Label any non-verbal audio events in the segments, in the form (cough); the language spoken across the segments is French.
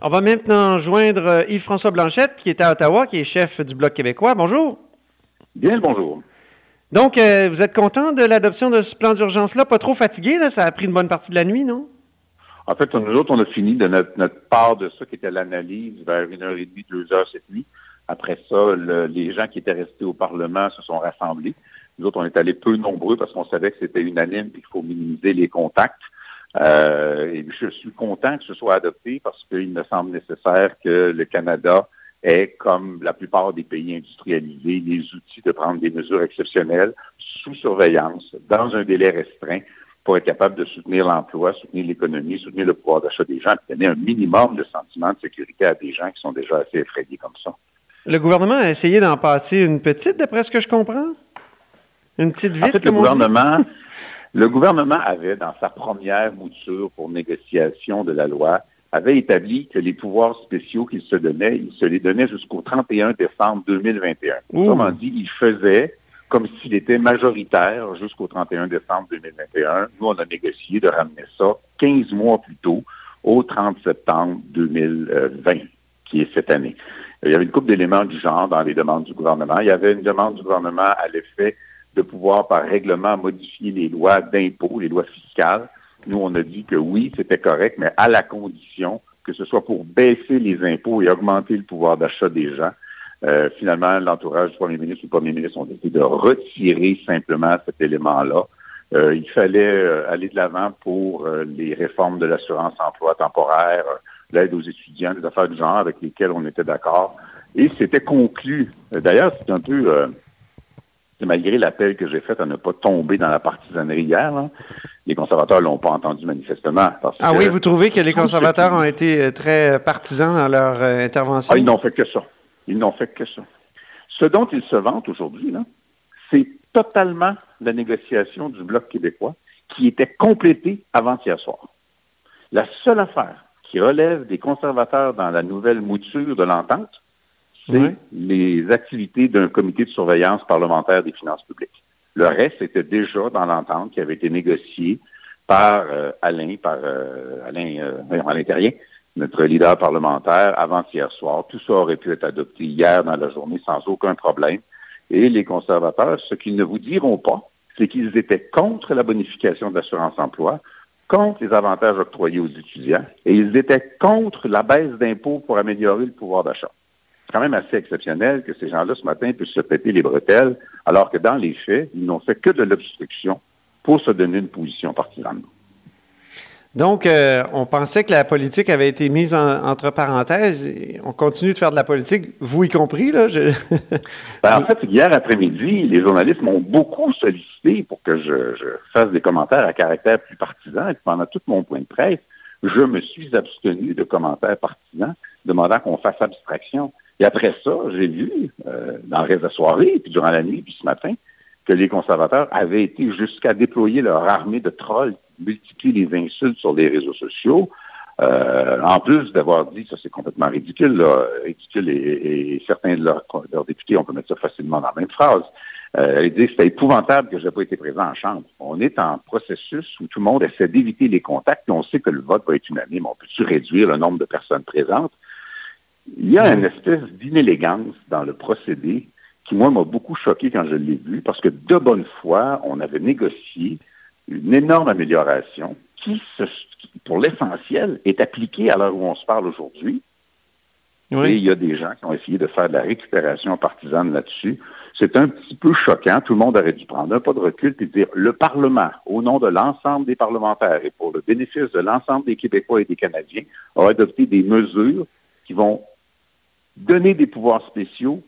On va maintenant joindre Yves-François Blanchette, qui est à Ottawa, qui est chef du Bloc québécois. Bonjour. Bien le bonjour. Donc, euh, vous êtes content de l'adoption de ce plan d'urgence-là? Pas trop fatigué, là? Ça a pris une bonne partie de la nuit, non? En fait, nous autres, on a fini de notre, part de ça, qui était l'analyse, vers une heure et demie, deux heures cette nuit. Après ça, les gens qui étaient restés au Parlement se sont rassemblés. Nous autres, on est allés peu nombreux parce qu'on savait que c'était unanime et qu'il faut minimiser les contacts. Euh, et je suis content que ce soit adopté parce qu'il me semble nécessaire que le Canada ait, comme la plupart des pays industrialisés, les outils de prendre des mesures exceptionnelles sous surveillance, dans un délai restreint, pour être capable de soutenir l'emploi, soutenir l'économie, soutenir le pouvoir d'achat des gens, et donner un minimum de sentiment de sécurité à des gens qui sont déjà assez effrayés comme ça. Le gouvernement a essayé d'en passer une petite, d'après ce que je comprends? Une petite vite, en fait, le gouvernement, (laughs) le gouvernement avait, dans sa première mouture pour négociation de la loi, avait établi que les pouvoirs spéciaux qu'il se donnait, il se les donnait jusqu'au 31 décembre 2021. Autrement dit, il faisait comme s'il était majoritaire jusqu'au 31 décembre 2021. Nous, on a négocié de ramener ça 15 mois plus tôt, au 30 septembre 2020, qui est cette année. Il y avait une couple d'éléments du genre dans les demandes du gouvernement. Il y avait une demande du gouvernement à l'effet de pouvoir, par règlement, modifier les lois d'impôt, les lois fiscales. Nous, on a dit que oui, c'était correct, mais à la condition que ce soit pour baisser les impôts et augmenter le pouvoir d'achat des gens. Euh, finalement, l'entourage du premier ministre ou le premier ministre ont décidé de retirer simplement cet élément-là. Euh, il fallait euh, aller de l'avant pour les réformes de l'assurance-emploi temporaire, l'aide aux étudiants, des affaires du genre avec lesquelles on était d'accord. Et c'était conclu. D'ailleurs, c'est un peu, malgré l'appel que j'ai fait à ne pas tomber dans la partisanerie hier, les conservateurs ne l'ont pas entendu manifestement. ah oui, vous trouvez que les conservateurs ont été très partisans dans leur intervention? Ah, ils n'ont fait que ça. Ils n'ont fait que ça. Ce dont ils se vantent aujourd'hui, c'est totalement la négociation du Bloc québécois qui était complétée avant-hier soir. La seule affaire qui relève des conservateurs dans la nouvelle mouture de l'entente, les activités d'un comité de surveillance parlementaire des finances publiques. Le reste était déjà dans l'entente qui avait été négociée par euh, Alain, par euh, Alain, euh, à l'intérieur, notre leader parlementaire, avant-hier soir. Tout ça aurait pu être adopté hier dans la journée sans aucun problème. Et les conservateurs, ce qu'ils ne vous diront pas, c'est qu'ils étaient contre la bonification de l'assurance-emploi, contre les avantages octroyés aux étudiants, et ils étaient contre la baisse d'impôts pour améliorer le pouvoir d'achat. C'est quand même assez exceptionnel que ces gens-là, ce matin, puissent se péter les bretelles, alors que dans les faits, ils n'ont fait que de l'obstruction pour se donner une position partisane. Donc, euh, on pensait que la politique avait été mise entre parenthèses. on continue de faire de la politique, vous y compris, là? (laughs) Ben, en fait, hier après-midi, les journalistes m'ont beaucoup sollicité pour que je, fasse des commentaires à caractère plus partisan. Et pendant tout mon point de presse, je me suis abstenu de commentaires partisans, demandant qu'on fasse abstraction. Et après ça, j'ai vu, euh, dans le reste de la soirée, puis durant la nuit, puis ce matin, que les conservateurs avaient été jusqu'à déployer leur armée de trolls multiplient les insultes sur les réseaux sociaux. Euh, en plus d'avoir dit, ça c'est complètement ridicule, ridicule et, certains de leurs, députés, on peut mettre ça facilement dans la même phrase, euh, ils disent c'est épouvantable que je n'ai pas été présent en Chambre. On est en processus où tout le monde essaie d'éviter les contacts et on sait que le vote va être unanime. On peut-tu réduire le nombre de personnes présentes? Il y a une espèce d'inélégance dans le procédé qui, moi, m'a beaucoup choqué quand je l'ai vu, parce que de bonne foi, on avait négocié une énorme amélioration qui, pour l'essentiel, est appliquée à l'heure où on se parle aujourd'hui. Et il y a des gens qui ont essayé de faire de la récupération partisane là-dessus. C'est un petit peu choquant. Tout le monde aurait dû prendre un pas de recul et dire le Parlement, au nom de l'ensemble des parlementaires et pour le bénéfice de l'ensemble des Québécois et des Canadiens, a adopté des mesures qui vont donner des pouvoirs spéciaux,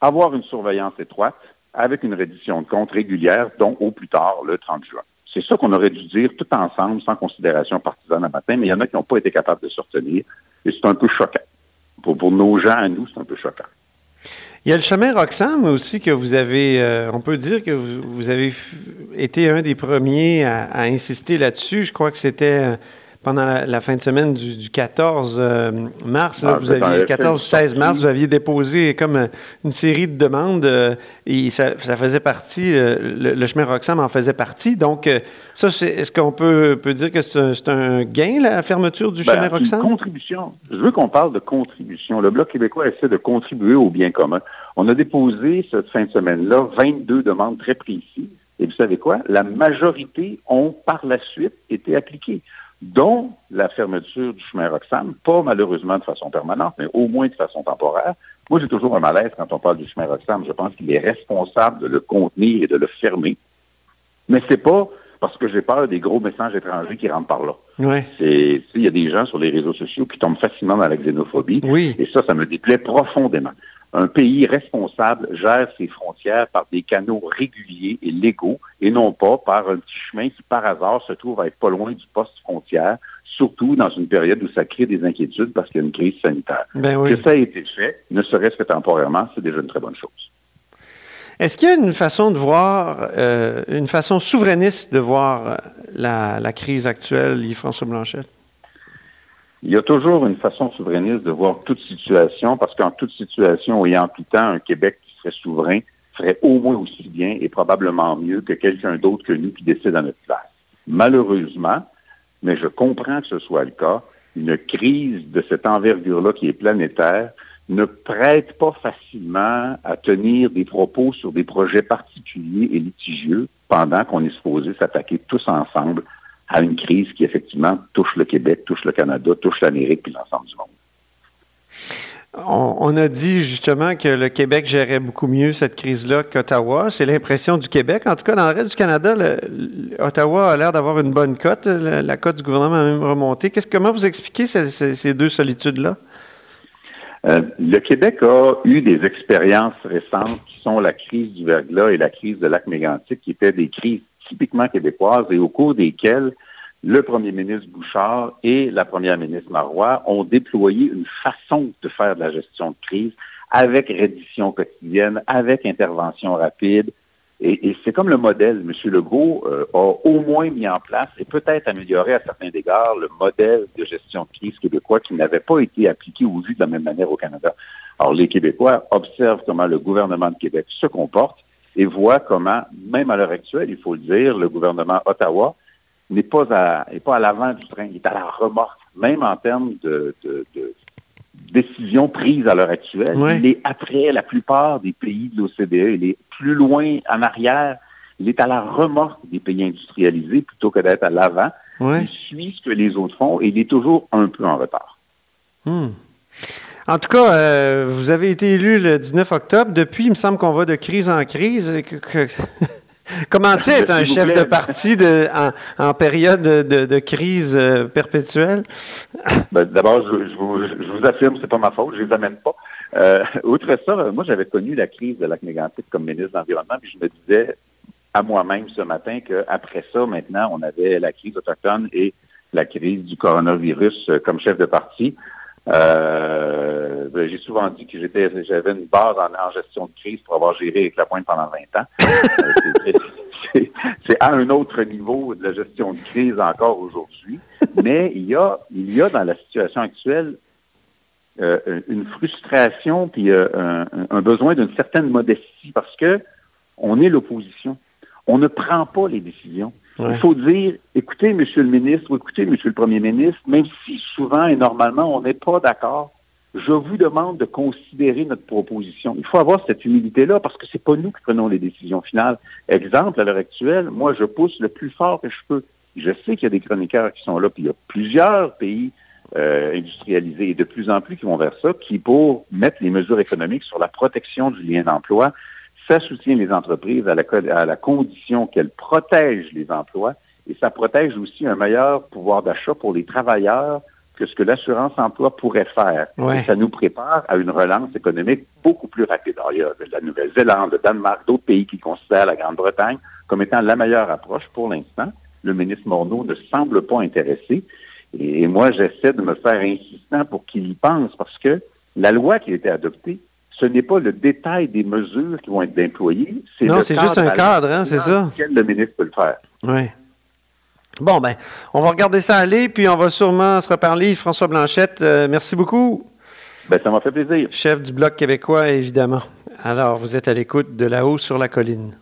avoir une surveillance étroite, avec une reddition de compte régulière, dont au plus tard le 30 juin. C'est ça qu'on aurait dû dire tout ensemble, sans considération partisane à matin, mais il y en a qui n'ont pas été capables de se retenir, et c'est un peu choquant. pour, nos gens à nous, c'est un peu choquant. Il y a le chemin Roxham aussi que vous avez, euh, on peut dire que vous, avez été un des premiers à insister là-dessus. Je crois que c'était pendant la, fin de semaine du, 14 euh, mars, ah, vous aviez 14-16 mars, vous aviez déposé comme euh, une série de demandes euh, et ça, faisait partie, le, chemin Roxham en faisait partie. Donc, ça, est-ce qu'on peut, peut, dire que c'est un, gain, la fermeture du ben, chemin Roxham? Une contribution. Je veux qu'on parle de contribution. Le Bloc québécois essaie de contribuer au bien commun. On a déposé cette fin de semaine-là 22 demandes très précises. Et vous savez quoi? La majorité ont par la suite été appliquées dont la fermeture du chemin Roxham, pas malheureusement de façon permanente, mais au moins de façon temporaire. Moi, j'ai toujours un malaise quand on parle du chemin Roxham. Je pense qu'il est responsable de le contenir et de le fermer. Mais c'est pas parce que j'ai peur des gros messages étrangers qui rentrent par là. Ouais. C'est, il y a des gens sur les réseaux sociaux qui tombent facilement dans la xénophobie. Oui. Et ça, ça me déplaît profondément un pays responsable gère ses frontières par des canaux réguliers et légaux et non pas par un petit chemin qui, par hasard, se trouve à être pas loin du poste frontière, surtout dans une période où ça crée des inquiétudes parce qu'il y a une crise sanitaire. Ben que ça ait été fait, ne serait-ce que temporairement, c'est déjà une très bonne chose. Est-ce qu'il y a une façon de voir, euh, une façon souverainiste de voir la, la crise actuelle, Yves-François Blanchet? Il y a toujours une façon souverainiste de voir toute situation, parce qu'en toute situation et en tout temps, un Québec qui serait souverain ferait au moins aussi bien et probablement mieux que quelqu'un d'autre que nous qui décide à notre place. Malheureusement, mais je comprends que ce soit le cas, une crise de cette envergure-là qui est planétaire ne prête pas facilement à tenir des propos sur des projets particuliers et litigieux pendant qu'on est supposé s'attaquer tous ensemble à une crise qui, effectivement, touche le Québec, touche le Canada, touche l'Amérique puis l'ensemble du monde. On, a dit justement que le Québec gérait beaucoup mieux cette crise-là qu'Ottawa. C'est l'impression du Québec. En tout cas, dans le reste du Canada, Ottawa a l'air d'avoir une bonne cote. La, cote du gouvernement a même remonté. comment vous expliquez ces, deux solitudes-là? Euh, le Québec a eu des expériences récentes qui sont la crise du verglas et la crise de lac mégantic, qui étaient des crises typiquement québécoises et au cours desquelles le premier ministre Bouchard et la première ministre Marois ont déployé une façon de faire de la gestion de crise avec reddition quotidienne, avec intervention rapide. Et, c'est comme le modèle. M. Legault euh, a au moins mis en place et peut-être amélioré à certains égards le modèle de gestion de crise québécois qui n'avait pas été appliqué ou vu de la même manière au Canada. Alors, les Québécois observent comment le gouvernement de Québec se comporte et voit comment, même à l'heure actuelle, il faut le dire, le gouvernement Ottawa n'est pas à, pas à l'avant du train, il est à la remorque, même en termes de, décisions prises à l'heure actuelle. Il est après la plupart des pays de l'OCDE, il est plus loin en arrière, il est à la remorque des pays industrialisés plutôt que d'être à l'avant. Il suit ce que les autres font et il est toujours un peu en retard. Hmm. En tout cas, euh, vous avez été élu le 19 octobre. Depuis, il me semble qu'on va de crise en crise. (laughs) Comment c'est être un chef de parti en, période de, crise euh, perpétuelle? (laughs) Ben, d'abord, je, vous, je, affirme, c'est pas ma faute, je les amène pas. Euh, outre ça, moi, j'avais connu la crise de lac mégantic comme ministre de l'Environnement, puis je me disais à moi-même ce matin qu'après ça, maintenant, on avait la crise autochtone et la crise du coronavirus comme chef de parti. Euh, ben, j'ai souvent dit que j'étais, j'avais une base en, gestion de crise pour avoir géré avec la pointe pendant 20 ans. Euh, c'est, à un autre niveau de la gestion de crise encore aujourd'hui. Mais il y a, il y a dans la situation actuelle euh, une frustration puis un, un, besoin d'une certaine modestie parce que on est l'opposition. On ne prend pas les décisions. Il faut dire, écoutez, Monsieur le ministre, ou écoutez, Monsieur le Premier ministre, même si souvent et normalement on n'est pas d'accord, je vous demande de considérer notre proposition. Il faut avoir cette humilité-là parce que c'est pas nous qui prenons les décisions finales. Exemple, à l'heure actuelle, moi, je pousse le plus fort que je peux. Je sais qu'il y a des chroniqueurs qui sont là, puis il y a plusieurs pays euh, industrialisés et de plus en plus qui vont vers ça, qui, pour mettre les mesures économiques sur la protection du lien d'emploi, ça soutient les entreprises à la, condition qu'elles protègent les emplois et ça protège aussi un meilleur pouvoir d'achat pour les travailleurs que ce que l'assurance-emploi pourrait faire. Ça nous prépare à une relance économique beaucoup plus rapide. Alors, il y a la Nouvelle-Zélande, le Danemark, d'autres pays qui considèrent la Grande-Bretagne comme étant la meilleure approche pour l'instant. Le ministre Morneau ne semble pas intéressé. Et moi, j'essaie de me faire insistant pour qu'il y pense parce que La loi qui a été adoptée, ce n'est pas le détail des mesures qui vont être déployées, c'est Non, c'est juste un cadre, hein, c'est ça. Lequel le ministre peut le faire. Oui. Bon, ben, on va regarder ça aller, puis on va sûrement se reparler. François Blanchette, euh, merci beaucoup. Ben, ça m'a fait plaisir. Chef du Bloc québécois, évidemment. Alors, vous êtes à l'écoute de là-haut sur la colline.